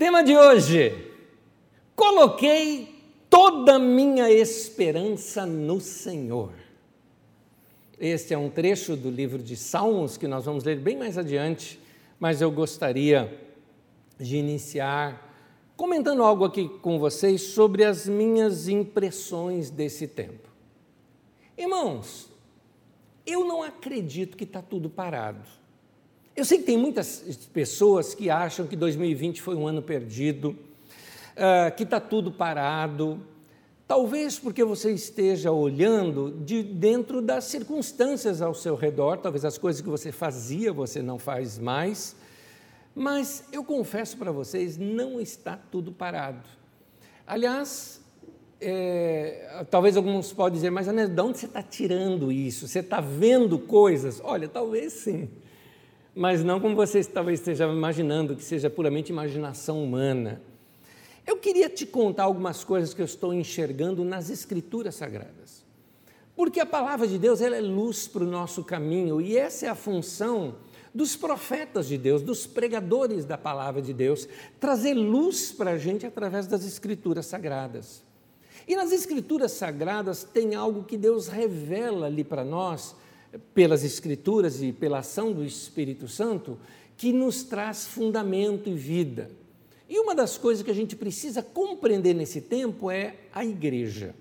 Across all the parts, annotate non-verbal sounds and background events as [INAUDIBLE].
Tema de hoje: coloquei toda a minha esperança no Senhor. Este é um trecho do livro de Salmos que nós vamos ler bem mais adiante, mas eu gostaria de iniciar comentando algo aqui com vocês sobre as minhas impressões desse tempo. Irmãos, eu não acredito que está tudo parado. Eu sei que tem muitas pessoas que acham que 2020 foi um ano perdido, uh, que está tudo parado. Talvez porque você esteja olhando de dentro das circunstâncias ao seu redor, talvez as coisas que você fazia você não faz mais. Mas eu confesso para vocês, não está tudo parado. Aliás, é, talvez alguns podem dizer, mas Anel, de onde você está tirando isso? Você está vendo coisas? Olha, talvez sim mas não como você talvez esteja imaginando, que seja puramente imaginação humana. Eu queria te contar algumas coisas que eu estou enxergando nas Escrituras Sagradas. Porque a palavra de Deus ela é luz para o nosso caminho e essa é a função dos profetas de Deus, dos pregadores da palavra de Deus, trazer luz para a gente através das Escrituras Sagradas. E nas Escrituras Sagradas tem algo que Deus revela ali para nós pelas Escrituras e pela ação do Espírito Santo, que nos traz fundamento e vida. E uma das coisas que a gente precisa compreender nesse tempo é a igreja.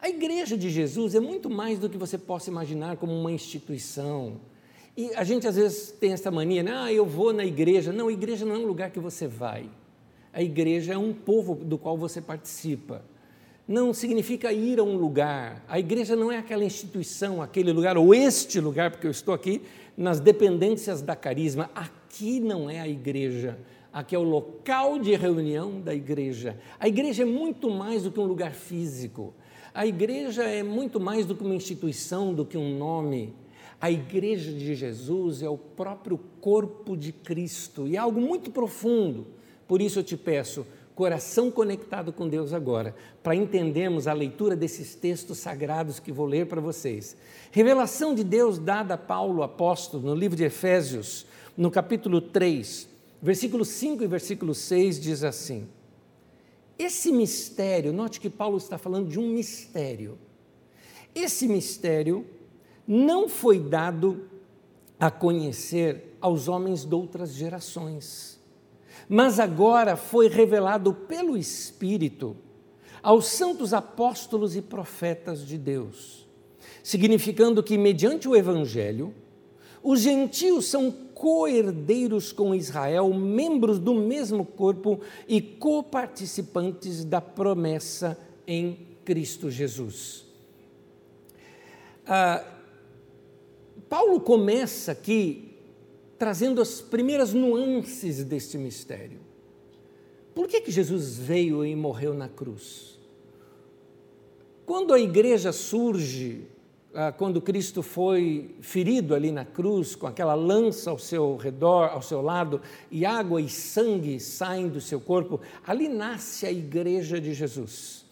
A igreja de Jesus é muito mais do que você possa imaginar como uma instituição. E a gente às vezes tem essa mania, né? ah, eu vou na igreja. Não, a igreja não é um lugar que você vai. A igreja é um povo do qual você participa não significa ir a um lugar. A igreja não é aquela instituição, aquele lugar, ou este lugar, porque eu estou aqui nas dependências da carisma. Aqui não é a igreja. Aqui é o local de reunião da igreja. A igreja é muito mais do que um lugar físico. A igreja é muito mais do que uma instituição, do que um nome. A igreja de Jesus é o próprio corpo de Cristo e é algo muito profundo. Por isso eu te peço, coração conectado com Deus agora, para entendermos a leitura desses textos sagrados que vou ler para vocês. Revelação de Deus dada a Paulo, apóstolo, no livro de Efésios, no capítulo 3, versículo 5 e versículo 6, diz assim: Esse mistério, note que Paulo está falando de um mistério. Esse mistério não foi dado a conhecer aos homens de outras gerações mas agora foi revelado pelo Espírito aos santos apóstolos e profetas de Deus, significando que, mediante o Evangelho, os gentios são co-herdeiros com Israel, membros do mesmo corpo e coparticipantes da promessa em Cristo Jesus. Ah, Paulo começa aqui trazendo as primeiras nuances deste mistério. Por que, que Jesus veio e morreu na cruz? Quando a igreja surge, ah, quando Cristo foi ferido ali na cruz, com aquela lança ao seu redor, ao seu lado, e água e sangue saem do seu corpo, ali nasce a igreja de Jesus.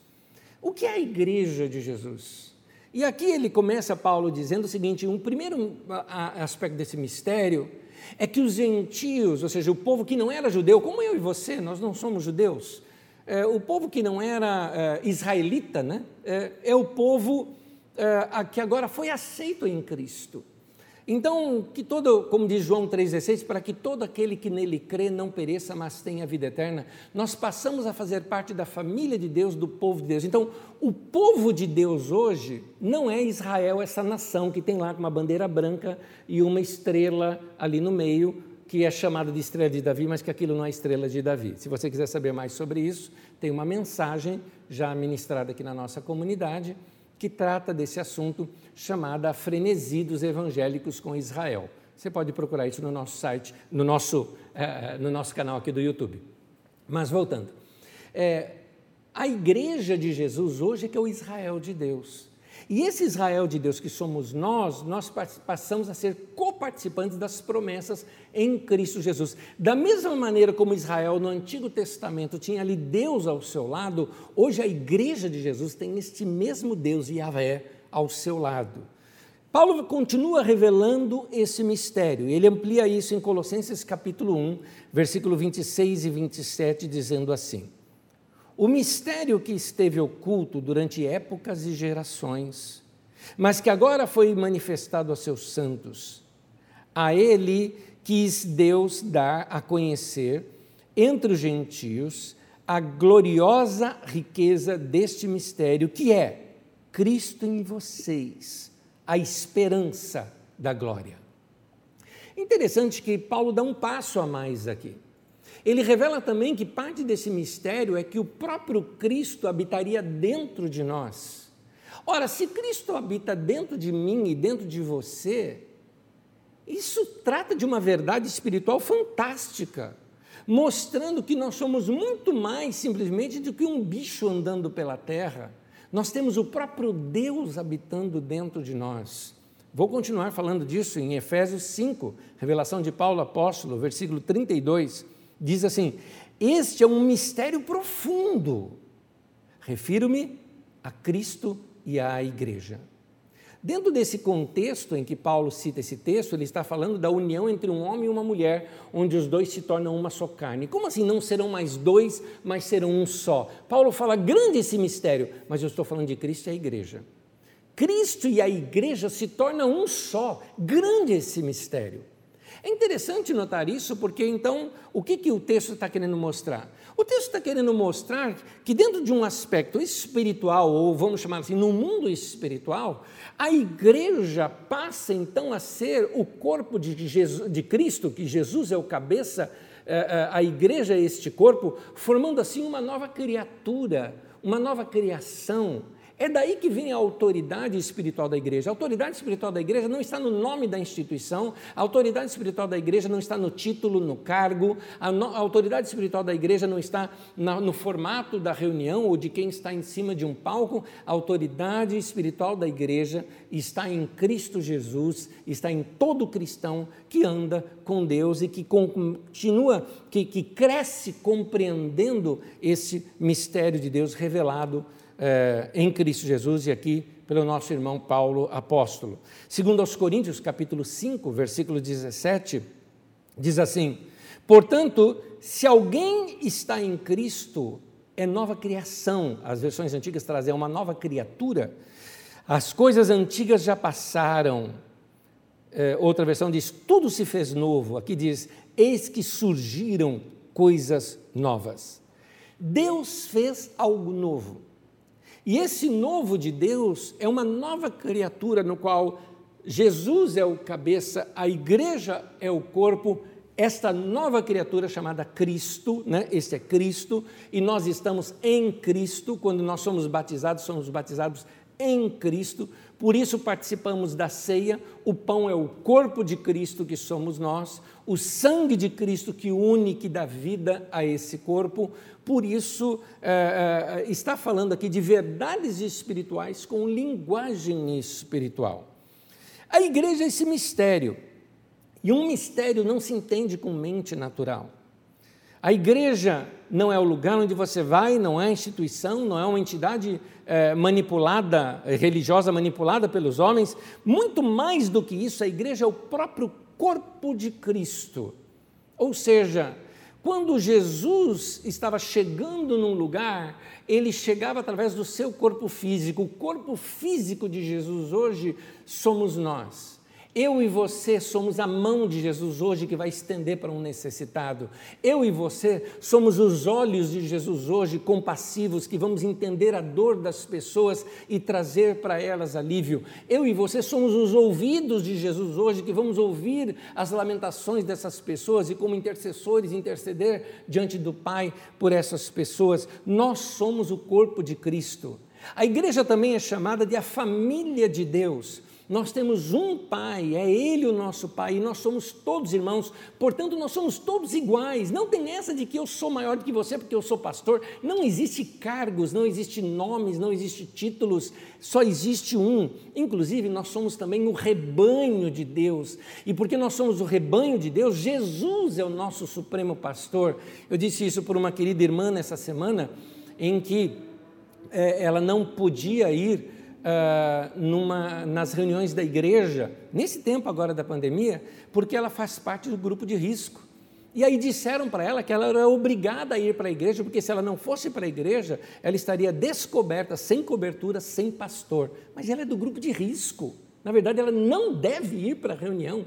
O que é a igreja de Jesus? E aqui ele começa, Paulo, dizendo o seguinte: um primeiro aspecto desse mistério é que os gentios, ou seja, o povo que não era judeu, como eu e você, nós não somos judeus, é, o povo que não era é, israelita, né, é, é o povo é, que agora foi aceito em Cristo. Então, que todo, como diz João 3,16, para que todo aquele que nele crê não pereça, mas tenha vida eterna, nós passamos a fazer parte da família de Deus, do povo de Deus. Então, o povo de Deus hoje não é Israel, essa nação que tem lá uma bandeira branca e uma estrela ali no meio, que é chamada de estrela de Davi, mas que aquilo não é estrela de Davi. Se você quiser saber mais sobre isso, tem uma mensagem já ministrada aqui na nossa comunidade que trata desse assunto chamada Frenesi dos Evangélicos com Israel. Você pode procurar isso no nosso site, no nosso, é, no nosso canal aqui do YouTube. Mas voltando, é, a igreja de Jesus hoje é que é o Israel de Deus. E esse Israel de Deus que somos nós, nós passamos a ser coparticipantes das promessas em Cristo Jesus. Da mesma maneira como Israel no Antigo Testamento tinha ali Deus ao seu lado, hoje a igreja de Jesus tem este mesmo Deus, Yahvé, ao seu lado. Paulo continua revelando esse mistério. Ele amplia isso em Colossenses capítulo 1, versículo 26 e 27, dizendo assim: O mistério que esteve oculto durante épocas e gerações, mas que agora foi manifestado a seus santos, a ele quis Deus dar a conhecer entre os gentios a gloriosa riqueza deste mistério, que é Cristo em vocês, a esperança da glória. Interessante que Paulo dá um passo a mais aqui. Ele revela também que parte desse mistério é que o próprio Cristo habitaria dentro de nós. Ora, se Cristo habita dentro de mim e dentro de você, isso trata de uma verdade espiritual fantástica, mostrando que nós somos muito mais simplesmente do que um bicho andando pela terra. Nós temos o próprio Deus habitando dentro de nós. Vou continuar falando disso em Efésios 5, revelação de Paulo apóstolo, versículo 32, diz assim: Este é um mistério profundo. Refiro-me a Cristo e à igreja. Dentro desse contexto em que Paulo cita esse texto, ele está falando da união entre um homem e uma mulher, onde os dois se tornam uma só carne. Como assim não serão mais dois, mas serão um só? Paulo fala grande esse mistério, mas eu estou falando de Cristo e a igreja. Cristo e a igreja se tornam um só, grande esse mistério. É interessante notar isso, porque então, o que, que o texto está querendo mostrar? O texto está querendo mostrar que, dentro de um aspecto espiritual, ou vamos chamar assim, no mundo espiritual, a igreja passa então a ser o corpo de, Jesus, de Cristo, que Jesus é o cabeça, eh, eh, a igreja é este corpo, formando assim uma nova criatura, uma nova criação é daí que vem a autoridade espiritual da igreja. A autoridade espiritual da igreja não está no nome da instituição, a autoridade espiritual da igreja não está no título, no cargo, a, no, a autoridade espiritual da igreja não está na, no formato da reunião ou de quem está em cima de um palco. A autoridade espiritual da igreja está em Cristo Jesus, está em todo cristão que anda com Deus e que continua, que, que cresce compreendendo esse mistério de Deus revelado é, em Cristo Jesus e aqui pelo nosso irmão Paulo apóstolo. Segundo aos Coríntios, capítulo 5, versículo 17, diz assim: Portanto, se alguém está em Cristo, é nova criação. As versões antigas trazem uma nova criatura. As coisas antigas já passaram. É, outra versão diz: tudo se fez novo. Aqui diz: eis que surgiram coisas novas. Deus fez algo novo. E esse novo de Deus é uma nova criatura no qual Jesus é o cabeça, a igreja é o corpo, esta nova criatura chamada Cristo, né? este é Cristo, e nós estamos em Cristo, quando nós somos batizados, somos batizados em Cristo, por isso participamos da ceia. O pão é o corpo de Cristo que somos nós, o sangue de Cristo que une, que dá vida a esse corpo. Por isso, é, é, está falando aqui de verdades espirituais com linguagem espiritual. A igreja é esse mistério, e um mistério não se entende com mente natural. A igreja não é o lugar onde você vai, não é a instituição, não é uma entidade é, manipulada, religiosa manipulada pelos homens. Muito mais do que isso, a igreja é o próprio corpo de Cristo. Ou seja, quando Jesus estava chegando num lugar, ele chegava através do seu corpo físico. O corpo físico de Jesus hoje somos nós. Eu e você somos a mão de Jesus hoje que vai estender para um necessitado. Eu e você somos os olhos de Jesus hoje compassivos que vamos entender a dor das pessoas e trazer para elas alívio. Eu e você somos os ouvidos de Jesus hoje que vamos ouvir as lamentações dessas pessoas e como intercessores interceder diante do Pai por essas pessoas. Nós somos o corpo de Cristo. A igreja também é chamada de a família de Deus. Nós temos um Pai, é Ele o nosso Pai, e nós somos todos irmãos, portanto, nós somos todos iguais. Não tem essa de que eu sou maior do que você porque eu sou pastor. Não existe cargos, não existe nomes, não existe títulos, só existe um. Inclusive, nós somos também o rebanho de Deus, e porque nós somos o rebanho de Deus, Jesus é o nosso supremo pastor. Eu disse isso por uma querida irmã nessa semana, em que é, ela não podia ir uh, numa, nas reuniões da igreja, nesse tempo agora da pandemia, porque ela faz parte do grupo de risco. E aí disseram para ela que ela era obrigada a ir para a igreja, porque se ela não fosse para a igreja, ela estaria descoberta, sem cobertura, sem pastor. Mas ela é do grupo de risco. Na verdade, ela não deve ir para a reunião.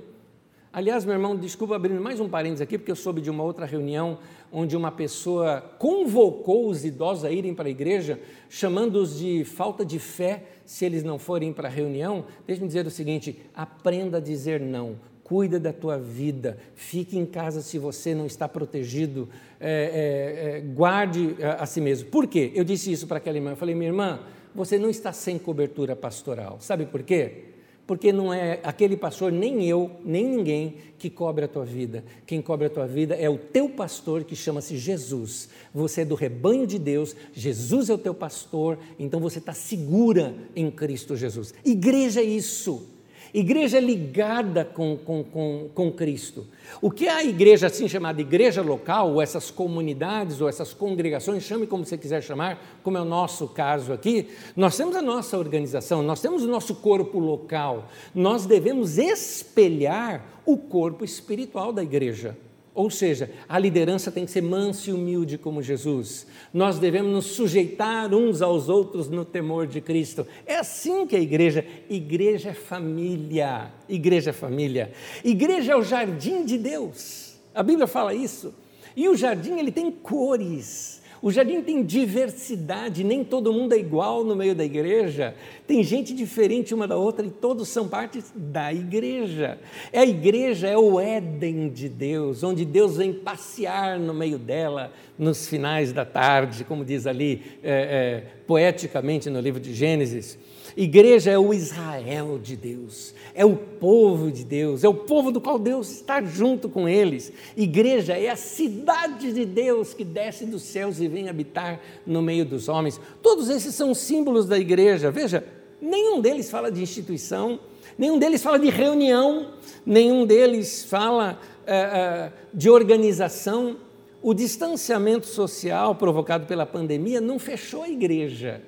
Aliás, meu irmão, desculpa abrindo mais um parênteses aqui, porque eu soube de uma outra reunião onde uma pessoa convocou os idosos a irem para a igreja, chamando-os de falta de fé se eles não forem para a reunião. Deixe-me dizer o seguinte: aprenda a dizer não. Cuida da tua vida, fique em casa se você não está protegido, é, é, é, guarde a, a si mesmo. Por quê? Eu disse isso para aquela irmã. Eu falei, minha irmã, você não está sem cobertura pastoral. Sabe por quê? Porque não é aquele pastor, nem eu, nem ninguém que cobre a tua vida. Quem cobre a tua vida é o teu pastor que chama-se Jesus. Você é do rebanho de Deus, Jesus é o teu pastor, então você está segura em Cristo Jesus. Igreja é isso. Igreja ligada com, com, com, com Cristo. O que a igreja assim chamada igreja local, ou essas comunidades, ou essas congregações, chame como você quiser chamar, como é o nosso caso aqui, nós temos a nossa organização, nós temos o nosso corpo local, nós devemos espelhar o corpo espiritual da igreja. Ou seja, a liderança tem que ser mansa e humilde como Jesus. Nós devemos nos sujeitar uns aos outros no temor de Cristo. É assim que a igreja, igreja é família, igreja é família. Igreja é o jardim de Deus. A Bíblia fala isso. E o jardim ele tem cores. O jardim tem diversidade, nem todo mundo é igual no meio da igreja. Tem gente diferente uma da outra e todos são partes da igreja. É a igreja, é o Éden de Deus, onde Deus vem passear no meio dela nos finais da tarde, como diz ali é, é, poeticamente no livro de Gênesis. Igreja é o Israel de Deus, é o povo de Deus, é o povo do qual Deus está junto com eles. Igreja é a cidade de Deus que desce dos céus e vem habitar no meio dos homens. Todos esses são símbolos da igreja. Veja, nenhum deles fala de instituição, nenhum deles fala de reunião, nenhum deles fala uh, uh, de organização. O distanciamento social provocado pela pandemia não fechou a igreja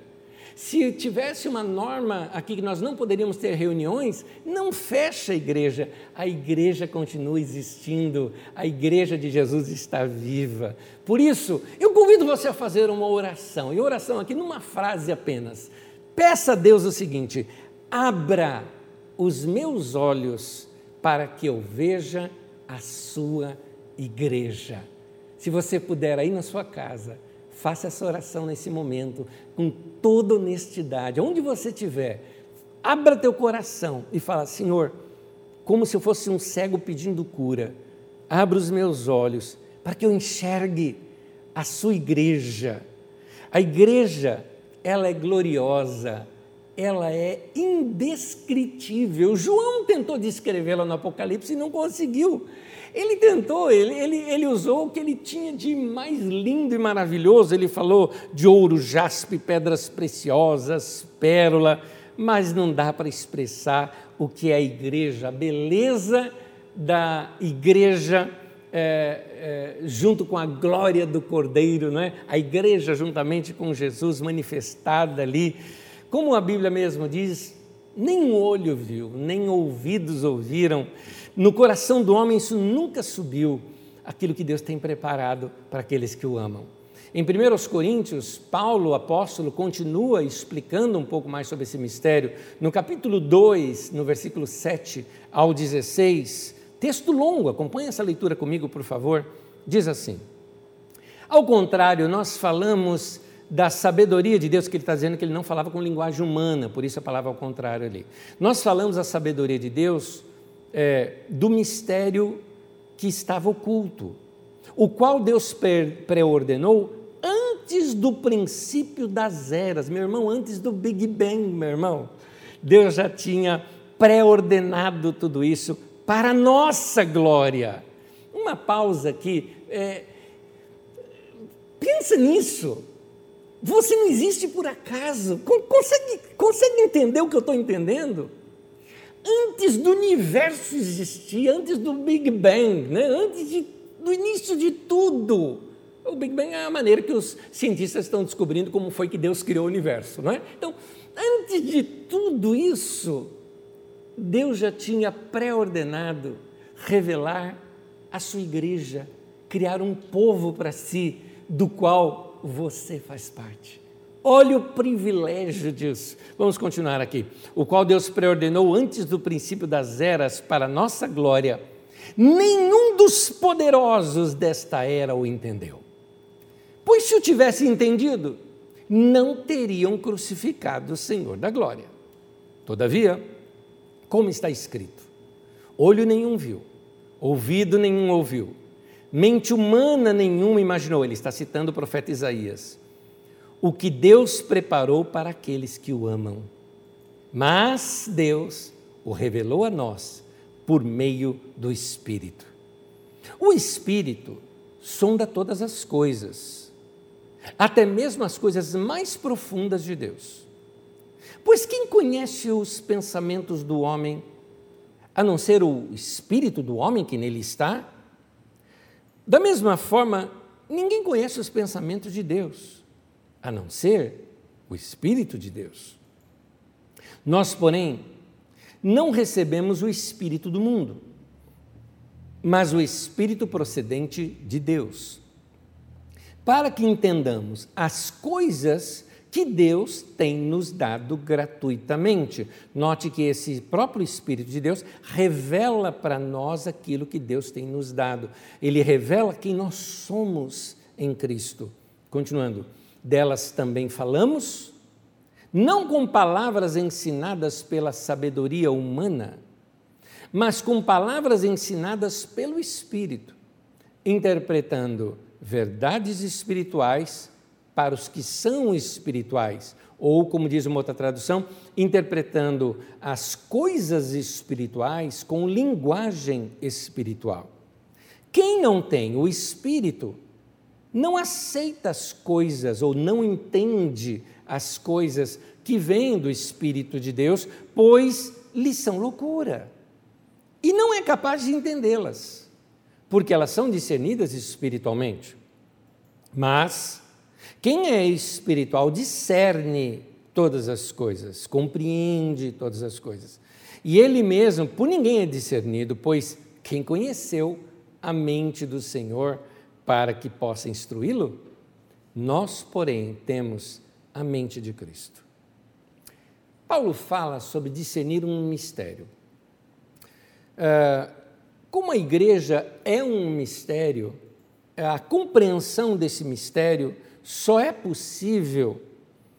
se tivesse uma norma aqui que nós não poderíamos ter reuniões, não fecha a igreja. A igreja continua existindo, a igreja de Jesus está viva. Por isso, eu convido você a fazer uma oração, e oração aqui numa frase apenas. Peça a Deus o seguinte: abra os meus olhos para que eu veja a sua igreja. Se você puder aí na sua casa, Faça essa oração nesse momento, com toda honestidade. Onde você estiver, abra teu coração e fala: Senhor, como se eu fosse um cego pedindo cura, abra os meus olhos para que eu enxergue a sua igreja. A igreja, ela é gloriosa, ela é indescritível. João tentou descrevê-la no Apocalipse e não conseguiu. Ele tentou, ele, ele, ele usou o que ele tinha de mais lindo e maravilhoso. Ele falou de ouro, jaspe, pedras preciosas, pérola, mas não dá para expressar o que é a igreja, a beleza da igreja é, é, junto com a glória do Cordeiro, não é? a igreja juntamente com Jesus manifestada ali. Como a Bíblia mesmo diz, nem olho viu, nem ouvidos ouviram no coração do homem isso nunca subiu, aquilo que Deus tem preparado para aqueles que o amam. Em 1 Coríntios, Paulo, apóstolo, continua explicando um pouco mais sobre esse mistério. No capítulo 2, no versículo 7 ao 16, texto longo, acompanhe essa leitura comigo, por favor. Diz assim: Ao contrário, nós falamos da sabedoria de Deus, que ele está dizendo que ele não falava com linguagem humana, por isso a palavra ao contrário ali. Nós falamos a sabedoria de Deus é, do mistério que estava oculto, o qual Deus preordenou antes do princípio das eras, meu irmão, antes do Big Bang, meu irmão. Deus já tinha pré-ordenado tudo isso para nossa glória. Uma pausa aqui. É, pensa nisso. Você não existe por acaso. Consegue, consegue entender o que eu estou entendendo? Antes do universo existir, antes do Big Bang, né? antes de, do início de tudo, O Big Bang é a maneira que os cientistas estão descobrindo como foi que Deus criou o universo, não é? Então, antes de tudo isso, Deus já tinha pré-ordenado revelar a sua igreja, criar um povo para si, do qual você faz parte. Olha o privilégio disso. Vamos continuar aqui. O qual Deus preordenou antes do princípio das eras para nossa glória. Nenhum dos poderosos desta era o entendeu. Pois se o tivesse entendido, não teriam crucificado o Senhor da glória. Todavia, como está escrito: olho nenhum viu, ouvido nenhum ouviu, mente humana nenhuma imaginou. Ele está citando o profeta Isaías o que Deus preparou para aqueles que o amam. Mas Deus o revelou a nós por meio do Espírito. O Espírito sonda todas as coisas, até mesmo as coisas mais profundas de Deus. Pois quem conhece os pensamentos do homem, a não ser o espírito do homem que nele está? Da mesma forma, ninguém conhece os pensamentos de Deus a não ser o Espírito de Deus. Nós, porém, não recebemos o Espírito do mundo, mas o Espírito procedente de Deus, para que entendamos as coisas que Deus tem nos dado gratuitamente. Note que esse próprio Espírito de Deus revela para nós aquilo que Deus tem nos dado. Ele revela quem nós somos em Cristo. Continuando delas também falamos, não com palavras ensinadas pela sabedoria humana, mas com palavras ensinadas pelo Espírito, interpretando verdades espirituais para os que são espirituais, ou, como diz uma outra tradução, interpretando as coisas espirituais com linguagem espiritual. Quem não tem o Espírito não aceita as coisas ou não entende as coisas que vêm do Espírito de Deus, pois lhes são loucura. E não é capaz de entendê-las, porque elas são discernidas espiritualmente. Mas quem é espiritual discerne todas as coisas, compreende todas as coisas. E ele mesmo, por ninguém é discernido, pois quem conheceu a mente do Senhor para que possa instruí-lo, nós, porém, temos a mente de Cristo. Paulo fala sobre discernir um mistério. Uh, como a igreja é um mistério, a compreensão desse mistério só é possível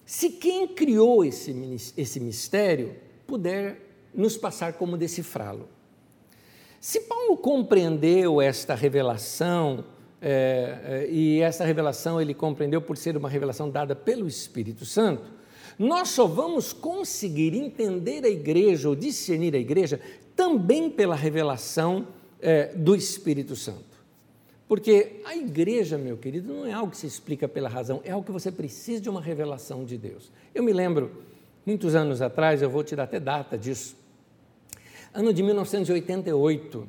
se quem criou esse, esse mistério puder nos passar como decifrá-lo. Se Paulo compreendeu esta revelação é, é, e essa revelação ele compreendeu por ser uma revelação dada pelo Espírito Santo, nós só vamos conseguir entender a igreja ou discernir a igreja também pela revelação é, do Espírito Santo. Porque a igreja, meu querido, não é algo que se explica pela razão, é algo que você precisa de uma revelação de Deus. Eu me lembro, muitos anos atrás, eu vou te dar até data disso, ano de 1988,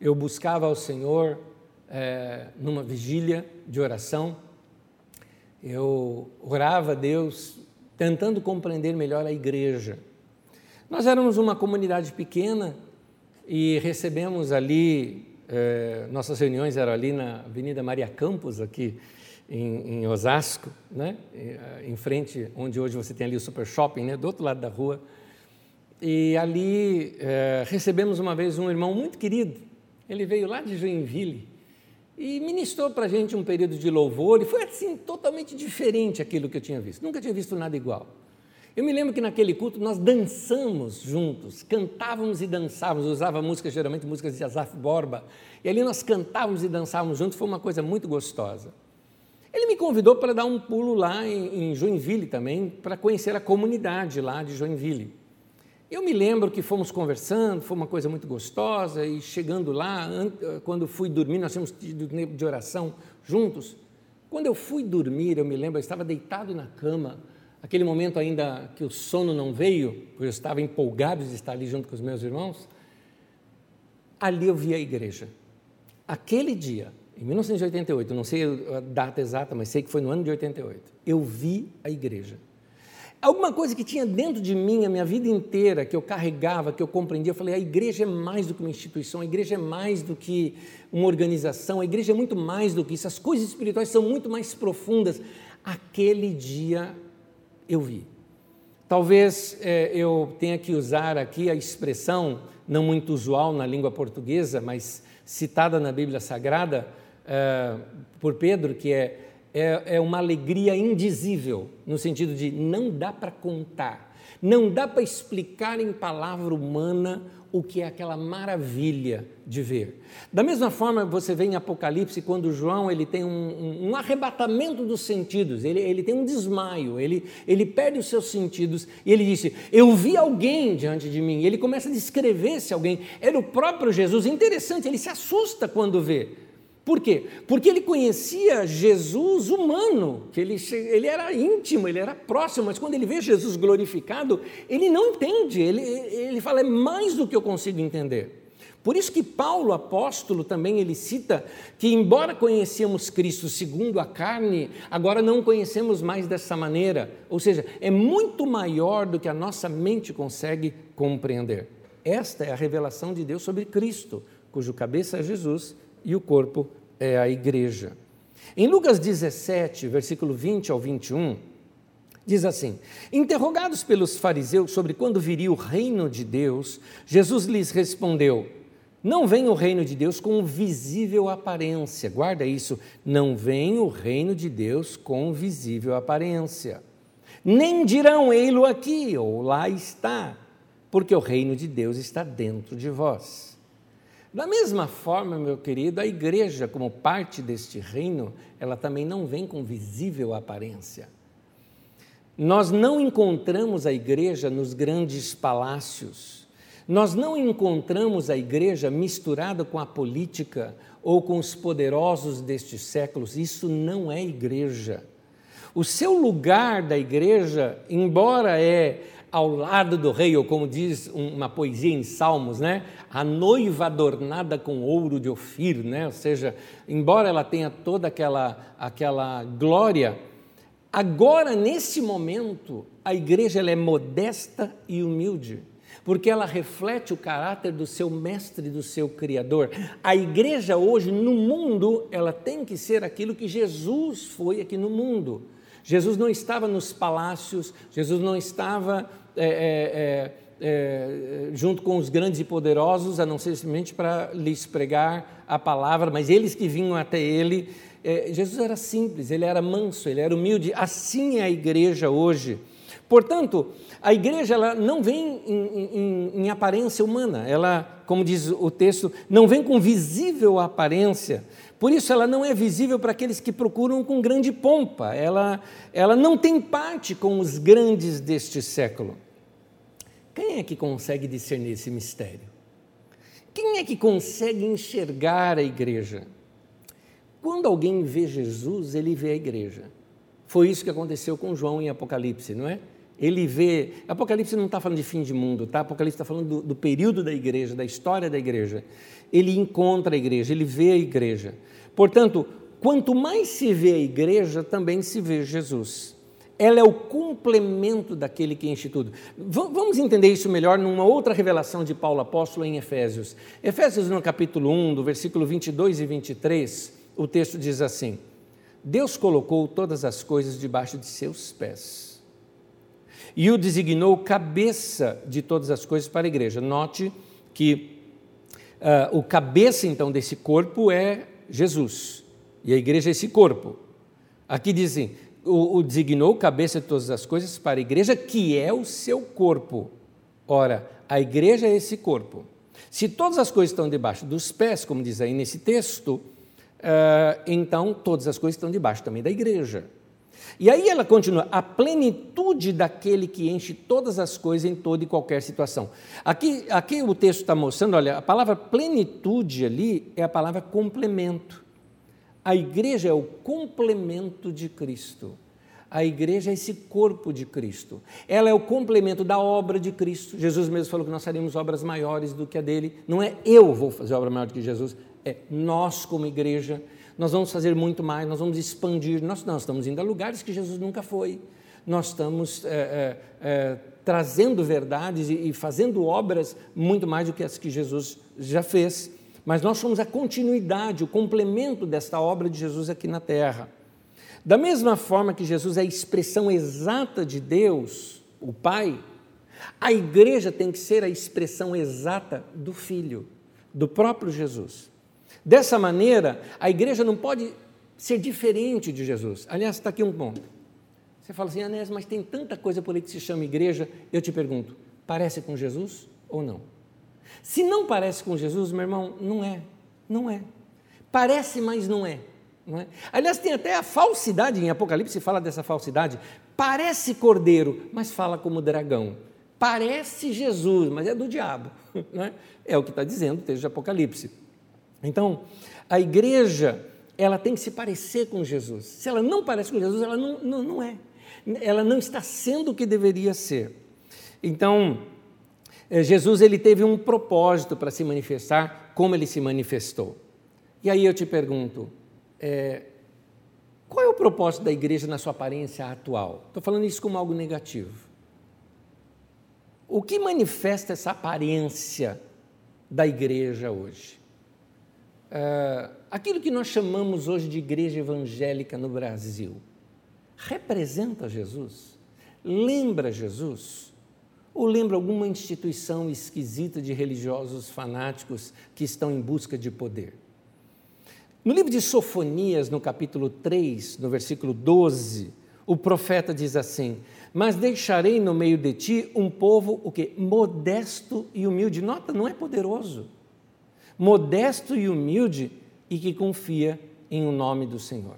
eu buscava ao Senhor é, numa vigília de oração, eu orava a Deus tentando compreender melhor a igreja. Nós éramos uma comunidade pequena e recebemos ali, é, nossas reuniões eram ali na Avenida Maria Campos, aqui em, em, Osasco, né? em frente onde hoje você tem ali o Super Shopping, né? do outro lado da rua. E ali é, recebemos uma vez um irmão muito querido, ele veio lá de Joinville, e ministrou para a gente um período de louvor, e foi assim, totalmente diferente aquilo que eu tinha visto. Nunca tinha visto nada igual. Eu me lembro que naquele culto nós dançamos juntos, cantávamos e dançávamos, usava música, geralmente músicas de Azaf Borba, e ali nós cantávamos e dançávamos juntos, foi uma coisa muito gostosa. Ele me convidou para dar um pulo lá em Joinville também, para conhecer a comunidade lá de Joinville. Eu me lembro que fomos conversando, foi uma coisa muito gostosa, e chegando lá, quando fui dormir, nós tínhamos tido tempo de oração juntos. Quando eu fui dormir, eu me lembro, eu estava deitado na cama, aquele momento ainda que o sono não veio, porque eu estava empolgado de estar ali junto com os meus irmãos. Ali eu vi a igreja. Aquele dia, em 1988, não sei a data exata, mas sei que foi no ano de 88, eu vi a igreja. Alguma coisa que tinha dentro de mim a minha vida inteira, que eu carregava, que eu compreendia, eu falei: a igreja é mais do que uma instituição, a igreja é mais do que uma organização, a igreja é muito mais do que isso, as coisas espirituais são muito mais profundas. Aquele dia eu vi. Talvez é, eu tenha que usar aqui a expressão, não muito usual na língua portuguesa, mas citada na Bíblia Sagrada é, por Pedro, que é é, é uma alegria indizível, no sentido de não dá para contar, não dá para explicar em palavra humana o que é aquela maravilha de ver. Da mesma forma, você vê em Apocalipse, quando João ele tem um, um, arrebatamento dos sentidos, ele, ele tem um desmaio, ele, ele perde os seus sentidos e ele disse: Eu vi alguém diante de mim. Ele começa a descrever esse alguém, era o próprio Jesus. Interessante, ele se assusta quando vê. Por quê? Porque ele conhecia Jesus humano, que ele, ele era íntimo, ele era próximo, mas quando ele vê Jesus glorificado, ele não entende, ele, ele fala, é mais do que eu consigo entender. Por isso que Paulo, apóstolo, também ele cita que, embora conhecemos Cristo segundo a carne, agora não conhecemos mais dessa maneira, ou seja, é muito maior do que a nossa mente consegue compreender. Esta é a revelação de Deus sobre Cristo, cujo cabeça é Jesus e o corpo é a igreja. Em Lucas 17, versículo 20 ao 21, diz assim: Interrogados pelos fariseus sobre quando viria o reino de Deus, Jesus lhes respondeu: Não vem o reino de Deus com visível aparência. Guarda isso, não vem o reino de Deus com visível aparência. Nem dirão ei-lo aqui ou lá está, porque o reino de Deus está dentro de vós. Da mesma forma, meu querido, a igreja, como parte deste reino, ela também não vem com visível aparência. Nós não encontramos a igreja nos grandes palácios, nós não encontramos a igreja misturada com a política ou com os poderosos destes séculos. Isso não é igreja. O seu lugar da igreja, embora é ao lado do rei, ou como diz uma poesia em Salmos, né? A noiva adornada com ouro de Ofir, né? Ou seja, embora ela tenha toda aquela aquela glória, agora nesse momento a igreja ela é modesta e humilde porque ela reflete o caráter do seu mestre, do seu criador. A igreja hoje no mundo, ela tem que ser aquilo que Jesus foi aqui no mundo. Jesus não estava nos palácios, Jesus não estava é, é, é, é, junto com os grandes e poderosos, a não ser simplesmente para lhes pregar a palavra, mas eles que vinham até ele. É, Jesus era simples, ele era manso, ele era humilde. Assim é a igreja hoje. Portanto, a igreja ela não vem em, em, em, aparência humana, ela, como diz o texto, não vem com visível aparência. Por isso, ela não é visível para aqueles que procuram com grande pompa, ela, ela não tem parte com os grandes deste século. Quem é que consegue discernir esse mistério? Quem é que consegue enxergar a igreja? Quando alguém vê Jesus, ele vê a igreja. Foi isso que aconteceu com João em Apocalipse, não é? Ele vê. Apocalipse não está falando de fim de mundo, tá? Apocalipse está falando do, do, período da igreja, da história da igreja. Ele encontra a igreja, ele vê a igreja. Portanto, quanto mais se vê a igreja, também se vê Jesus ela é o complemento daquele que enche tudo. Vamos entender isso melhor numa outra revelação de Paulo apóstolo em Efésios. Efésios no capítulo 1, do versículo 22 e 23, o texto diz assim: Deus colocou todas as coisas debaixo de seus pés e o designou cabeça de todas as coisas para a igreja. Note que uh, o cabeça então desse corpo é Jesus e a igreja é esse corpo. Aqui dizem, o, o designou cabeça de todas as coisas para a igreja, que é o seu corpo. Ora, a igreja é esse corpo. Se todas as coisas estão debaixo dos pés, como diz aí nesse texto, uh, então todas as coisas estão debaixo também da igreja. E aí ela continua, a plenitude daquele que enche todas as coisas em toda e qualquer situação. Aqui, aqui o texto está mostrando, olha, a palavra plenitude ali é a palavra complemento. A igreja é o complemento de Cristo. A igreja é esse corpo de Cristo. Ela é o complemento da obra de Cristo. Jesus mesmo falou que nós faríamos obras maiores do que a dele. Não é eu vou fazer obra maior do que Jesus, é nós como igreja. nós vamos fazer muito mais, nós vamos expandir. Nós, nós estamos indo a lugares que Jesus nunca foi. Nós estamos é, é, é, trazendo verdades e, e fazendo obras muito mais do que as que Jesus já fez. Mas nós somos a continuidade, o complemento desta obra de Jesus aqui na terra. Da mesma forma que Jesus é a expressão exata de Deus, o Pai, a igreja tem que ser a expressão exata do Filho, do próprio Jesus. Dessa maneira, a igreja não pode ser diferente de Jesus. Aliás, está aqui um ponto. Você fala assim, Anés, mas tem tanta coisa por aí que se chama igreja. Eu te pergunto, parece com Jesus ou não? Se não parece com Jesus, meu irmão, não é. Não é. Parece, mas não é. Não é? Aliás, tem até a falsidade, em Apocalipse fala dessa falsidade. Parece cordeiro, mas fala como dragão. Parece Jesus, mas é do diabo. [LAUGHS] É? é o que está dizendo o texto de Apocalipse. Então, a igreja, ela tem que se parecer com Jesus. Se ela não parece com Jesus, ela não, não, não é. Ela não está sendo o que deveria ser. Então, Jesus ele teve um propósito para se manifestar como ele se manifestou. E aí eu te pergunto, é, qual é o propósito da igreja na sua aparência atual? Estou falando isso como algo negativo. O que manifesta essa aparência da igreja hoje? É, aquilo que nós chamamos hoje de igreja evangélica no Brasil representa Jesus? Lembra Jesus? Ou lembra alguma instituição esquisita de religiosos fanáticos que estão em busca de poder? No livro de Sofonias, no capítulo 3, no versículo 12, o profeta diz assim: Mas deixarei no meio de ti um povo o que modesto e humilde. Nota, não é poderoso. Modesto e humilde e que confia em o nome do Senhor.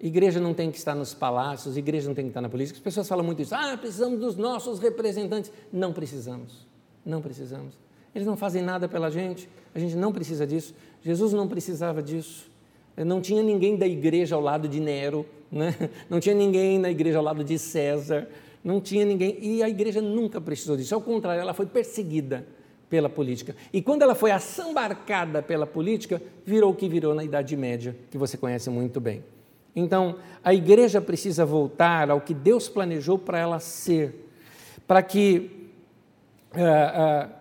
Igreja não tem que estar nos palácios, igreja não tem que estar na política. As pessoas falam muito isso. Ah, precisamos dos nossos representantes. Não precisamos. Não precisamos. Eles não fazem nada pela gente. A gente não precisa disso. Jesus não precisava disso. Não tinha ninguém da igreja ao lado de Nero, né? [LAUGHS] não tinha ninguém na igreja ao lado de César, não tinha ninguém. E a igreja nunca precisou disso. Ao contrário, ela foi perseguida pela política. E quando ela foi assambarcada pela política, virou o que virou na Idade Média, que você conhece muito bem. Então, a igreja precisa voltar ao que Deus planejou para ela ser, para que uh, uh,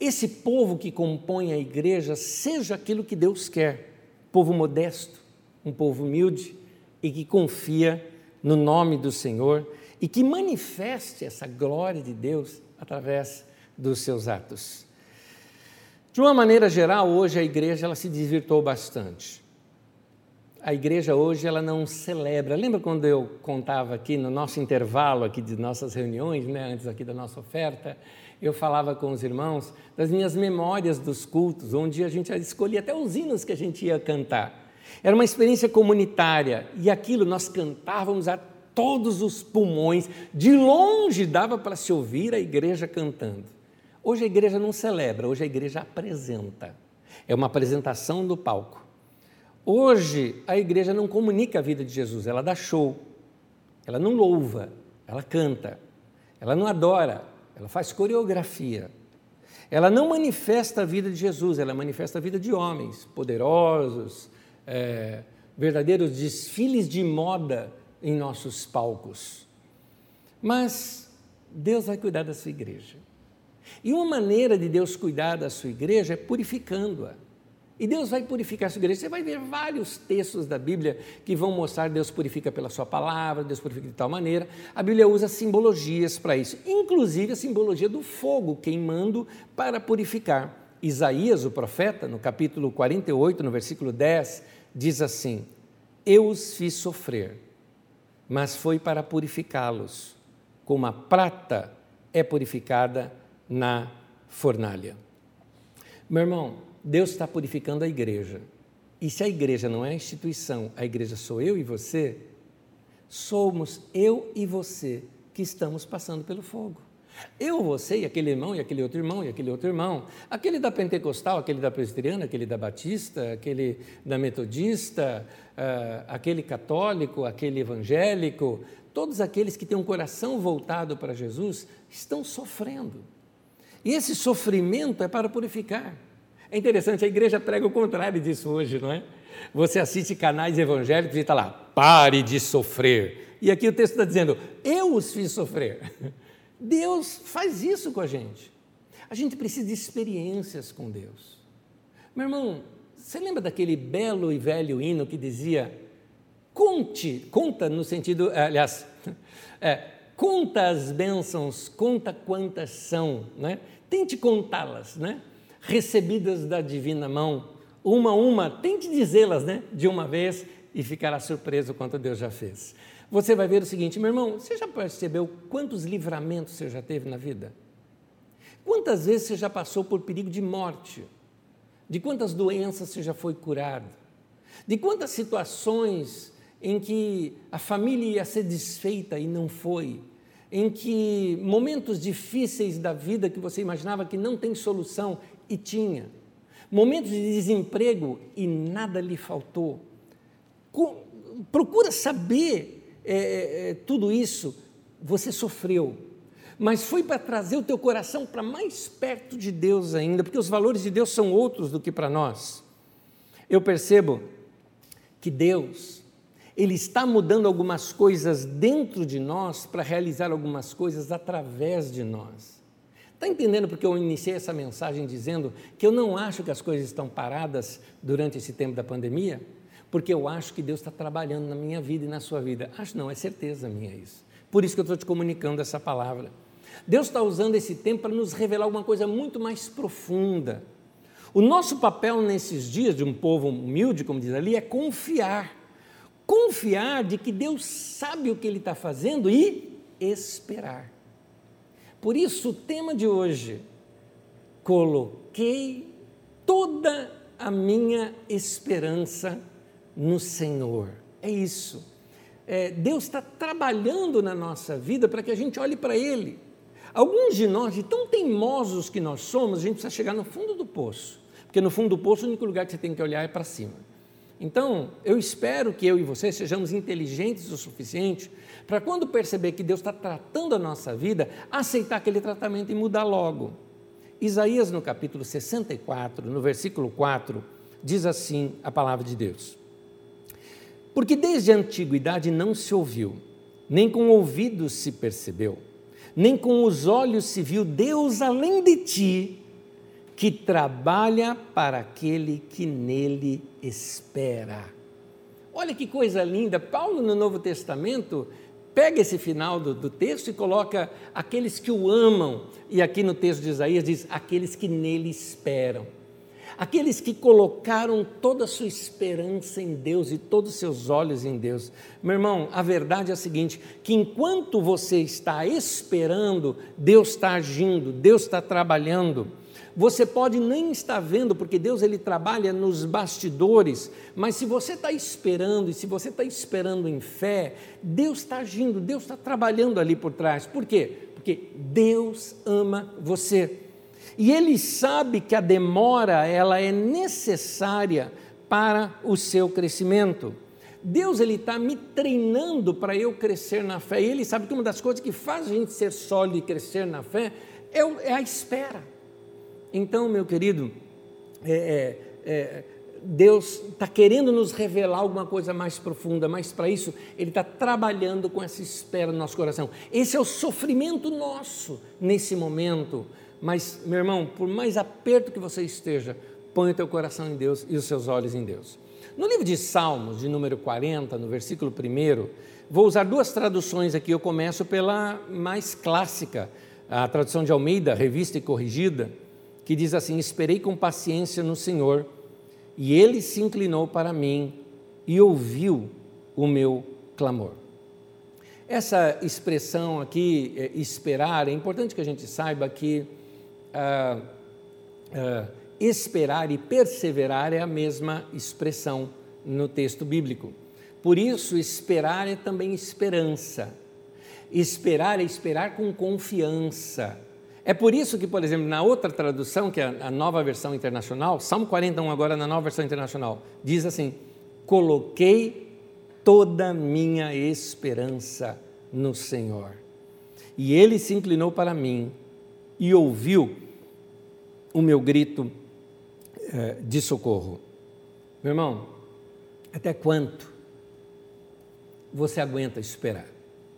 esse povo que compõe a igreja seja aquilo que Deus quer: povo modesto, um povo humilde e que confia no nome do Senhor e que manifeste essa glória de Deus através dos seus atos. De uma maneira geral, hoje a igreja ela se desvirtou bastante. A igreja hoje ela não celebra. Lembra quando eu contava aqui no nosso intervalo aqui de nossas reuniões, né, antes aqui da nossa oferta, eu falava com os irmãos das minhas memórias dos cultos, onde a gente escolhia até os hinos que a gente ia cantar. Era uma experiência comunitária e aquilo nós cantávamos a todos os pulmões, de longe dava para se ouvir a igreja cantando. Hoje a igreja não celebra, hoje a igreja apresenta. É uma apresentação do palco. Hoje a igreja não comunica a vida de Jesus, ela dá show. Ela não louva, ela canta. Ela não adora, ela faz coreografia. Ela não manifesta a vida de Jesus, ela manifesta a vida de homens poderosos, é, verdadeiros desfiles de moda em nossos palcos. Mas Deus vai cuidar da sua igreja. E uma maneira de Deus cuidar da sua igreja é purificando-a. E Deus vai purificar a sua igreja. Você vai ver vários textos da Bíblia que vão mostrar Deus purifica pela sua palavra, Deus purifica de tal maneira. A Bíblia usa simbologias para isso, inclusive a simbologia do fogo queimando para purificar. Isaías, o profeta, no capítulo 48, no versículo 10, diz assim: Eu os fiz sofrer, mas foi para purificá-los, como a prata é purificada na fornalha. Meu irmão, Deus está purificando a igreja. E se a igreja não é a instituição, a igreja sou eu e você, somos eu e você que estamos passando pelo fogo. Eu, você e aquele irmão, e aquele outro irmão, e aquele outro irmão, aquele da pentecostal, aquele da presbiteriana, aquele da batista, aquele da metodista, uh, aquele católico, aquele evangélico, todos aqueles que têm um coração voltado para Jesus estão sofrendo. E esse sofrimento é para purificar. É interessante, a igreja prega o contrário disso hoje, não é? Você assiste canais evangélicos e está lá, pare de sofrer. E aqui o texto está dizendo, eu os fiz sofrer. [LAUGHS] Deus faz isso com a gente. A gente precisa de experiências com Deus. Meu irmão, você lembra daquele belo e velho hino que dizia: conte, conta no sentido, aliás, [LAUGHS] é, conta as bênçãos, conta quantas são, né? tente contá-las, né? Recebidas da divina mão, uma a uma, tente dizê-las né? de uma vez e ficará surpreso quanto Deus já fez. Você vai ver o seguinte, meu irmão, você já percebeu quantos livramentos você já teve na vida? Quantas vezes você já passou por perigo de morte? De quantas doenças você já foi curado? De quantas situações em que a família ia ser desfeita e não foi? Em que momentos difíceis da vida que você imaginava que não tem solução e tinha? Momentos de desemprego e nada lhe faltou? Procura saber é, é, é tudo isso. Você sofreu, mas foi para trazer o teu coração para mais perto de Deus ainda, porque os valores de Deus são outros do que para nós. Eu percebo que Deus, Ele está mudando algumas coisas dentro de nós para realizar algumas coisas através de nós. Está entendendo porque eu iniciei essa mensagem dizendo que eu não acho que as coisas estão paradas durante esse tempo da pandemia? Porque eu acho que Deus está trabalhando na minha vida e na sua vida. Acho não, é certeza minha isso. Por isso que eu estou te comunicando essa palavra. Deus está usando esse tempo para nos revelar alguma coisa muito mais profunda. O nosso papel nesses dias de um povo humilde, como diz ali, é confiar. Confiar de que Deus sabe o que Ele está fazendo e esperar. Por isso, o tema de hoje, coloquei toda a minha esperança no Senhor. É isso. É, Deus está trabalhando na nossa vida para que a gente olhe para Ele. Alguns de nós, de tão teimosos que nós somos, a gente precisa chegar no fundo do poço, porque no fundo do poço o único lugar que você tem que olhar é para cima. Então, eu espero que eu e você sejamos inteligentes o suficiente para quando perceber que Deus está tratando a nossa vida, aceitar aquele tratamento e mudar logo. Isaías, no capítulo 64, no versículo 4, diz assim a palavra de Deus: Porque desde a antiguidade não se ouviu, nem com ouvidos se percebeu nem com os olhos se viu Deus além de ti, que trabalha para aquele que nele espera. Olha que coisa linda, Paulo no Novo Testamento pega esse final do, do, texto e coloca aqueles que o amam, e aqui no texto de Isaías diz aqueles que nele esperam aqueles que colocaram toda a sua esperança em Deus e todos os seus olhos em Deus. Meu irmão, a verdade é a seguinte: que enquanto você está esperando, Deus está agindo, Deus está trabalhando. Você pode nem estar vendo, porque Deus ele trabalha nos bastidores, mas se você está esperando e se você está esperando em fé, Deus está agindo, Deus está trabalhando ali por trás. Por quê? Porque Deus ama você. E ele sabe que a demora ela é necessária para o seu crescimento. Deus ele está me treinando para eu crescer na fé. E ele sabe que uma das coisas que faz a gente ser sólido e crescer na fé é, é a espera. Então, meu querido, é, é, é Deus está querendo nos revelar alguma coisa mais profunda, mas para isso Ele está trabalhando com essa espera no nosso coração. Esse é o sofrimento nosso nesse momento mas, meu irmão, por mais aperto que você esteja, põe o teu coração em Deus e os seus olhos em Deus. No livro de Salmos, de número 40, no versículo 1, vou usar duas traduções aqui. Eu começo pela mais clássica, a tradução de Almeida, revista e corrigida, que diz assim: Esperei com paciência no Senhor, e ele se inclinou para mim e ouviu o meu clamor. Essa expressão aqui, é, esperar, é importante que a gente saiba que ah, ah, esperar e perseverar é a mesma expressão no texto bíblico. Por isso, esperar é também esperança. Esperar é esperar com confiança. É por isso que, por exemplo, na outra tradução, que é a nova versão internacional, Salmo 41, agora na nova versão internacional, diz assim: Coloquei toda a minha esperança no Senhor. E ele se inclinou para mim e ouviu o meu grito é, de socorro. Meu irmão, Até quanto você aguenta esperar?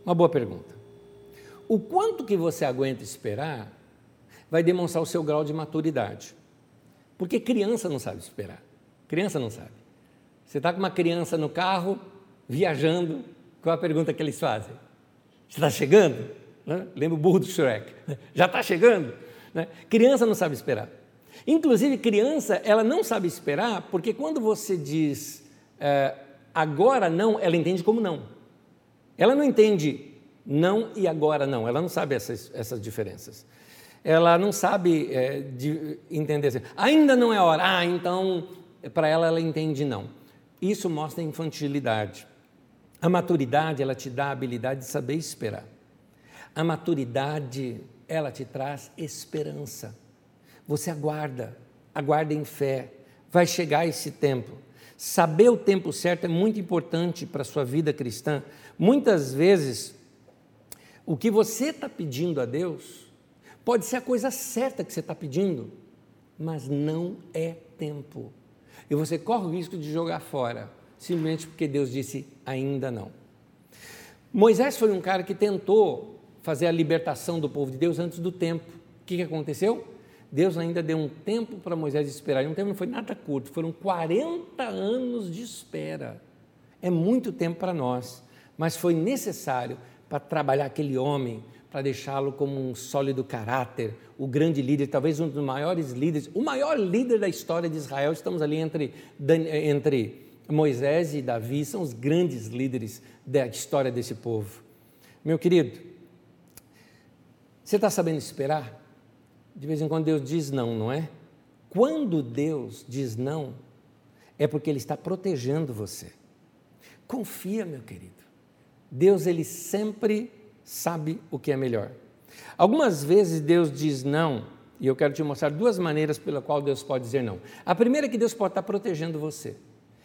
Uma boa pergunta. O quanto que você aguenta esperar vai demonstrar o seu grau de maturidade. Porque criança não sabe esperar. Criança não sabe. Você está com uma criança no carro, viajando, qual a pergunta que eles fazem? Você está chegando? Né? Lembra o burro do Shrek? [LAUGHS] Já está chegando? Né? Criança não sabe esperar. Inclusive, criança, ela não sabe esperar, porque quando você diz é, agora não, ela entende como não. Ela não entende não e agora não, ela não sabe essas, essas diferenças. Ela não sabe é, de, entender assim, ainda não é hora, ah, então, para ela, ela entende não. Isso mostra infantilidade. A maturidade, ela te dá a habilidade de saber esperar. A maturidade, ela te traz esperança. Você aguarda, aguarda em fé. Vai chegar esse tempo. Saber o tempo certo é muito importante para a sua vida cristã. Muitas vezes, o que você está pedindo a Deus pode ser a coisa certa que você está pedindo, mas não é tempo. E você corre o risco de jogar fora, simplesmente porque Deus disse ainda não. Moisés foi um cara que tentou fazer a libertação do povo de Deus antes do tempo. O que, que aconteceu? Deus ainda deu um tempo para Moisés esperar. E um tempo não foi nada curto, foram 40 anos de espera. É muito tempo para nós, mas foi necessário para trabalhar aquele homem, para deixá-lo como um sólido caráter, o grande líder, talvez um dos maiores líderes, o maior líder da história de Israel. Estamos ali entre, entre Moisés e Davi, são os grandes líderes da história desse povo. Meu querido, você está sabendo esperar? De vez em quando Deus diz não, não é? Quando Deus diz não, é porque Ele está protegendo você. Confia, meu querido. Deus, Ele sempre sabe o que é melhor. Algumas vezes Deus diz não, e eu quero te mostrar duas maneiras pela qual Deus pode dizer não. A primeira é que Deus pode estar protegendo você.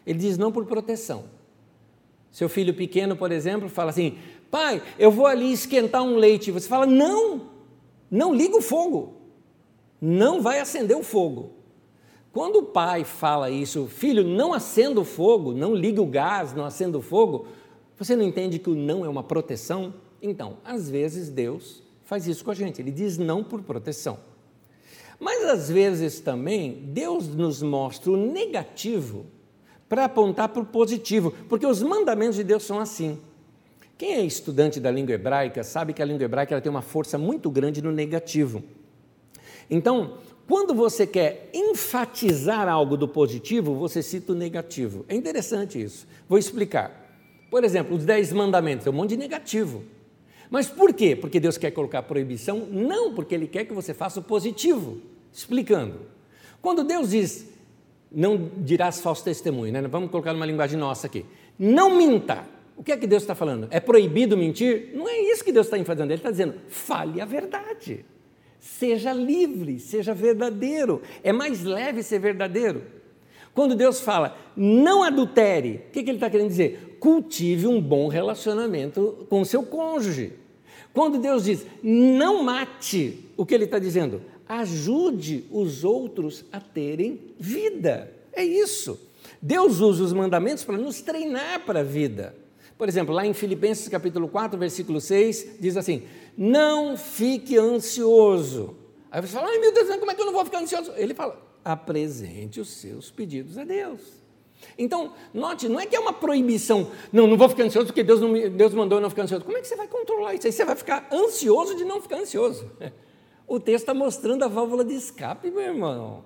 Ele diz não por proteção. Seu filho pequeno, por exemplo, fala assim: pai, eu vou ali esquentar um leite. Você fala: não, não liga o fogo não vai acender o fogo. Quando o pai fala isso, filho, não acenda o fogo, não ligue o gás, não acenda o fogo, você não entende que o não é uma proteção? Então, às vezes Deus faz isso com a gente, ele diz não por proteção. Mas às vezes também Deus nos mostra o negativo para apontar para o positivo, porque os mandamentos de Deus são assim. Quem é estudante da língua hebraica sabe que a língua hebraica ela tem uma força muito grande no negativo. Então, quando você quer enfatizar algo do positivo, você cita o negativo. É interessante isso. Vou explicar. Por exemplo, os dez mandamentos, é um monte de negativo. Mas por quê? Porque Deus quer colocar proibição? Não, porque Ele quer que você faça o positivo. Explicando. Quando Deus diz, não dirás falso testemunho, né? vamos colocar numa linguagem nossa aqui. Não minta. O que é que Deus está falando? É proibido mentir? Não é isso que Deus está fazendo. Ele está dizendo, fale a verdade. Seja livre, seja verdadeiro. É mais leve ser verdadeiro. Quando Deus fala, não adultere, o que, que Ele está querendo dizer? Cultive um bom relacionamento com o seu cônjuge. Quando Deus diz, não mate, o que Ele está dizendo? Ajude os outros a terem vida. É isso. Deus usa os mandamentos para nos treinar para a vida. Por exemplo, lá em Filipenses capítulo 4, versículo 6, diz assim: Não fique ansioso. Aí você fala, ai meu Deus, como é que eu não vou ficar ansioso? Ele fala, apresente os seus pedidos a Deus. Então, note, não é que é uma proibição, não, não vou ficar ansioso porque Deus, não, Deus mandou eu não ficar ansioso. Como é que você vai controlar isso? Aí você vai ficar ansioso de não ficar ansioso. [LAUGHS] O texto está mostrando a válvula de escape, meu irmão.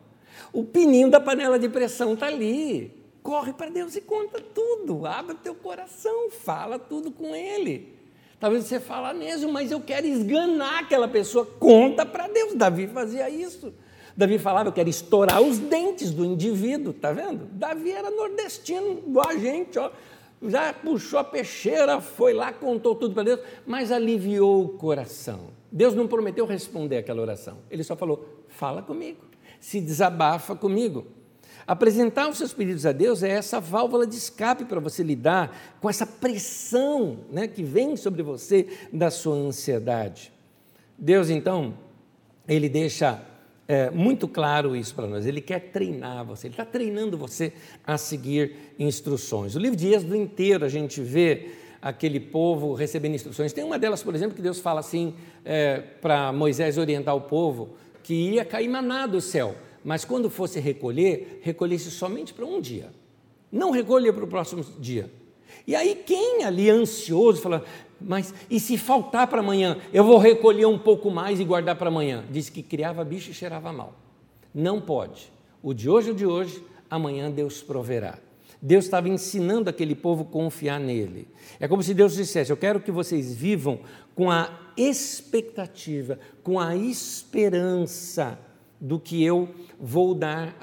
O pininho da panela de pressão está ali. Corre para Deus e conta tudo. Abre teu coração, fala tudo com Ele. Talvez você fale mesmo, mas eu quero esganar aquela pessoa. Conta para Deus. Davi fazia isso. Davi falava, eu quero estourar os dentes do indivíduo, tá vendo? Davi era nordestino, igual a gente, ó. Já puxou a peixeira, foi lá, contou tudo para Deus, mas aliviou o coração. Deus não prometeu responder aquela oração. Ele só falou: fala comigo, se desabafa comigo. Apresentar os seus pedidos a Deus é essa válvula de escape para você lidar com essa pressão né, que vem sobre você da sua ansiedade. Deus, então, ele deixa é, muito claro isso para nós. Ele quer treinar você, ele está treinando você a seguir instruções. O livro de Êxodo inteiro a gente vê aquele povo recebendo instruções. Tem uma delas, por exemplo, que Deus fala assim é, para Moisés orientar o povo que ia cair maná do céu, mas quando fosse recolher, recolhesse somente para um dia. Não recolher para o próximo dia. E aí quem ali ansioso fala, mas e se faltar para amanhã, eu vou recolher um pouco mais e guardar para amanhã? Diz que criava bicho e cheirava mal. Não pode. O de hoje é o de hoje, amanhã Deus proverá. Deus estava ensinando aquele povo a confiar nele. É como se Deus dissesse: Eu quero que vocês vivam com a expectativa, com a esperança do que eu vou dar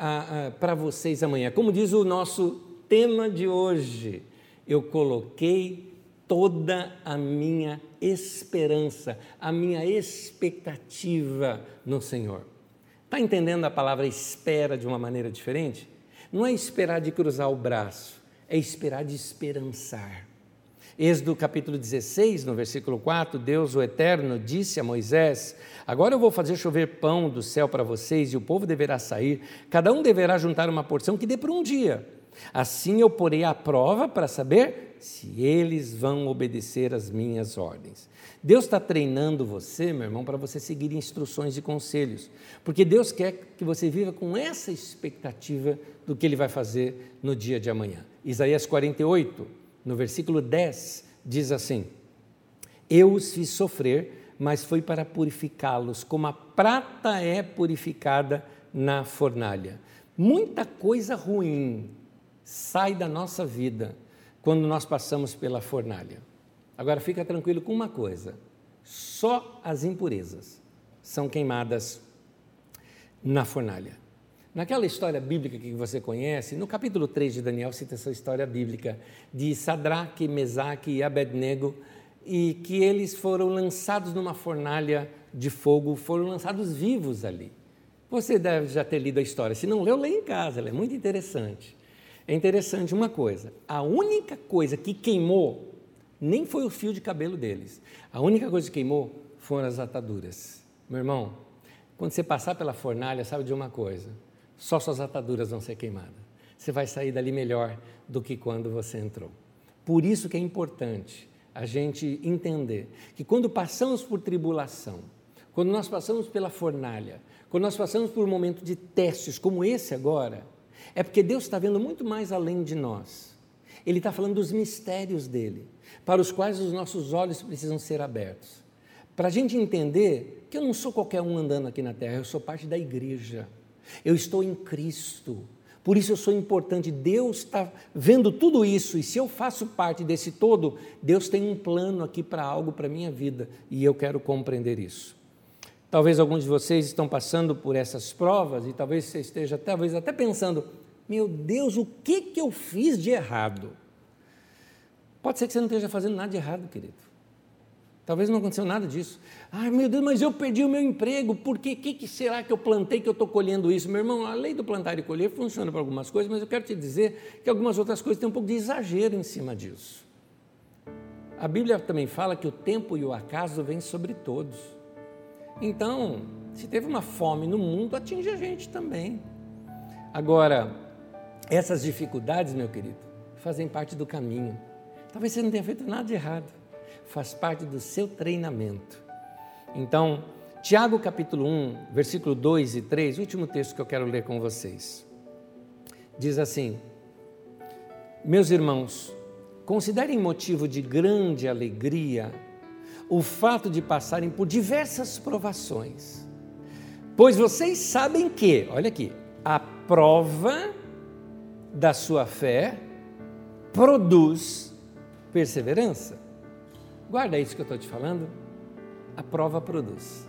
para vocês amanhã. Como diz o nosso tema de hoje, eu coloquei toda a minha esperança, a minha expectativa no Senhor. Está entendendo a palavra espera de uma maneira diferente? Não é esperar de cruzar o braço, é esperar de esperançar. Êxodo capítulo 16, no versículo 4, Deus, o Eterno, disse a Moisés: Agora eu vou fazer chover pão do céu para vocês, e o povo deverá sair, cada um deverá juntar uma porção que dê para um dia. Assim eu porei à prova para saber se eles vão obedecer às minhas ordens. Deus está treinando você, meu irmão, para você seguir instruções e conselhos, porque Deus quer que você viva com essa expectativa do que Ele vai fazer no dia de amanhã. Isaías 48, no versículo 10, diz assim: Eu os fiz sofrer, mas foi para purificá-los, como a prata é purificada na fornalha. Muita coisa ruim sai da nossa vida quando nós passamos pela fornalha. Agora fica tranquilo com uma coisa: só as impurezas são queimadas na fornalha. Naquela história bíblica que você conhece, no capítulo 3 de Daniel cita essa história bíblica de Sadraque, Mesaque e Abednego, e que eles foram lançados numa fornalha de fogo, foram lançados vivos ali. Você deve já ter lido a história, se não leu, leia em casa, ela é muito interessante. É interessante uma coisa: a única coisa que queimou nem foi o fio de cabelo deles, a única coisa que queimou foram as ataduras. Meu irmão, quando você passar pela fornalha, sabe de uma coisa: só suas ataduras vão ser queimadas. Você vai sair dali melhor do que quando você entrou. Por isso que é importante a gente entender que quando passamos por tribulação, quando nós passamos pela fornalha, quando nós passamos por um momento de testes como esse agora, é porque Deus está vendo muito mais além de nós. Ele está falando dos mistérios dele, para os quais os nossos olhos precisam ser abertos. Para a gente entender que eu não sou qualquer um andando aqui na terra, eu sou parte da igreja. Eu estou em Cristo. Por isso eu sou importante. Deus está vendo tudo isso, e se eu faço parte desse todo, Deus tem um plano aqui para algo para minha vida, e eu quero compreender isso. Talvez alguns de vocês estão passando por essas provas e talvez você esteja talvez até pensando: meu Deus, o que, que eu fiz de errado? Pode ser que você não esteja fazendo nada de errado, querido. Talvez não aconteceu nada disso. Ai, meu Deus, mas eu perdi o meu emprego, por quê? O que, que será que eu plantei que eu estou colhendo isso? Meu irmão, a lei do plantar e colher funciona para algumas coisas, mas eu quero te dizer que algumas outras coisas têm um pouco de exagero em cima disso. A Bíblia também fala que o tempo e o acaso vêm sobre todos. Então, se teve uma fome no mundo, atinge a gente também. Agora, essas dificuldades, meu querido, fazem parte do caminho. Talvez você não tenha feito nada de errado, faz parte do seu treinamento. Então, Tiago capítulo 1, versículo 2 e 3, último texto que eu quero ler com vocês. Diz assim: Meus irmãos, considerem motivo de grande alegria o fato de passarem por diversas provações. Pois vocês sabem que, olha aqui, a prova da sua fé produz perseverança. Guarda isso que eu estou te falando. A prova produz.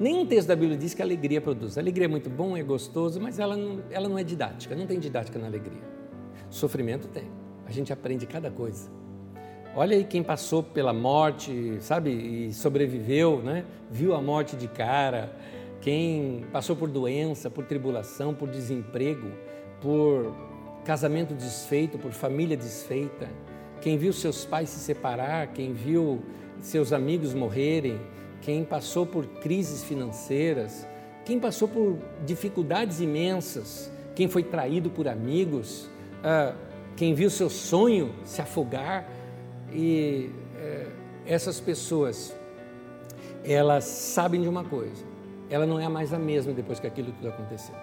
Nenhum texto da Bíblia diz que a alegria produz. A alegria é muito bom, é gostoso, mas ela não, ela não é didática. Não tem didática na alegria. Sofrimento tem. A gente aprende cada coisa. Olha aí quem passou pela morte, sabe, e sobreviveu, né? Viu a morte de cara. Quem passou por doença, por tribulação, por desemprego, por casamento desfeito, por família desfeita. Quem viu seus pais se separar, quem viu seus amigos morrerem, quem passou por crises financeiras, quem passou por dificuldades imensas, quem foi traído por amigos, uh, quem viu seu sonho se afogar e uh, essas pessoas, elas sabem de uma coisa, ela não é mais a mesma depois que aquilo tudo aconteceu.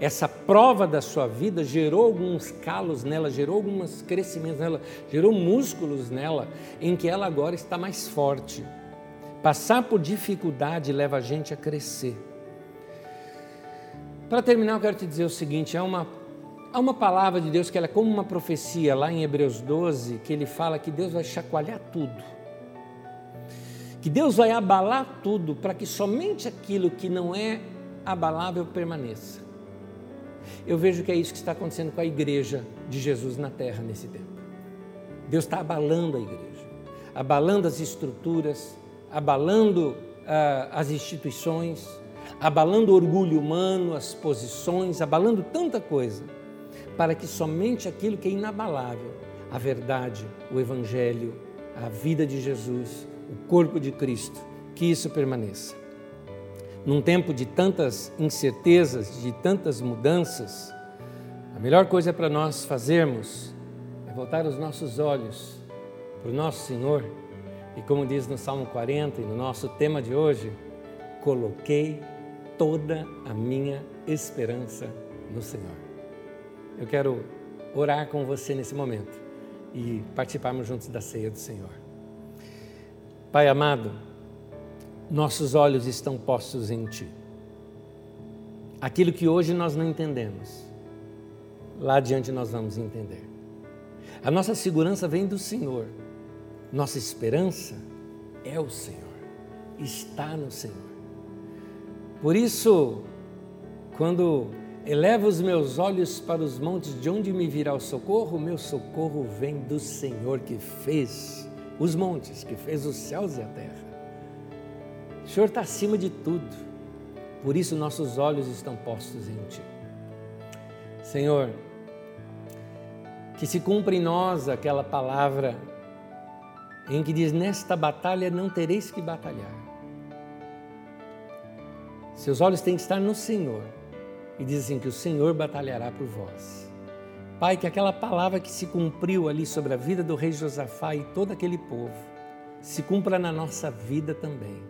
Essa prova da sua vida gerou alguns calos nela, gerou alguns crescimentos nela, gerou músculos nela, em que ela agora está mais forte. Passar por dificuldade leva a gente a crescer. Para terminar, eu quero te dizer o seguinte: há uma, há uma palavra de Deus que ela é como uma profecia lá em Hebreus 12, que ele fala que Deus vai chacoalhar tudo. Que Deus vai abalar tudo para que somente aquilo que não é abalável permaneça. Eu vejo que é isso que está acontecendo com a igreja de Jesus na terra nesse tempo. Deus está abalando a igreja, abalando as estruturas, abalando uh, as instituições, abalando o orgulho humano, as posições, abalando tanta coisa, para que somente aquilo que é inabalável, a verdade, o Evangelho, a vida de Jesus, o corpo de Cristo, que isso permaneça. Num tempo de tantas incertezas, de tantas mudanças, a melhor coisa para nós fazermos é voltar os nossos olhos para o nosso Senhor e, como diz no Salmo 40 e no nosso tema de hoje, coloquei toda a minha esperança no Senhor. Eu quero orar com você nesse momento e participarmos juntos da ceia do Senhor. Pai amado, nossos olhos estão postos em Ti. Aquilo que hoje nós não entendemos, lá adiante nós vamos entender. A nossa segurança vem do Senhor, nossa esperança é o Senhor, está no Senhor. Por isso, quando elevo os meus olhos para os montes, de onde me virá o socorro? O meu socorro vem do Senhor que fez os montes, que fez os céus e a terra. O Senhor está acima de tudo, por isso nossos olhos estão postos em Ti. Senhor, que se cumpra em nós aquela palavra em que diz: Nesta batalha não tereis que batalhar seus olhos têm que estar no Senhor. E diz assim: que o Senhor batalhará por vós. Pai, que aquela palavra que se cumpriu ali sobre a vida do rei Josafá e todo aquele povo, se cumpra na nossa vida também,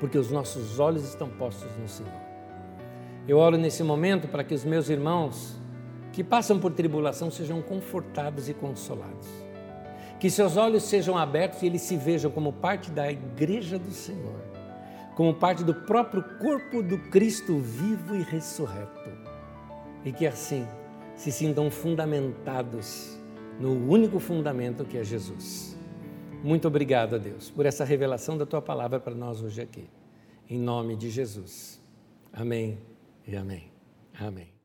porque os nossos olhos estão postos no Senhor. Eu oro nesse momento para que os meus irmãos que passam por tribulação sejam confortados e consolados. Que seus olhos sejam abertos e eles se vejam como parte da igreja do Senhor como parte do próprio corpo do Cristo vivo e ressurreto. E que assim se sintam fundamentados no único fundamento que é Jesus. Muito obrigado a Deus por essa revelação da tua palavra para nós hoje aqui. Em nome de Jesus. Amém e amém. Amém.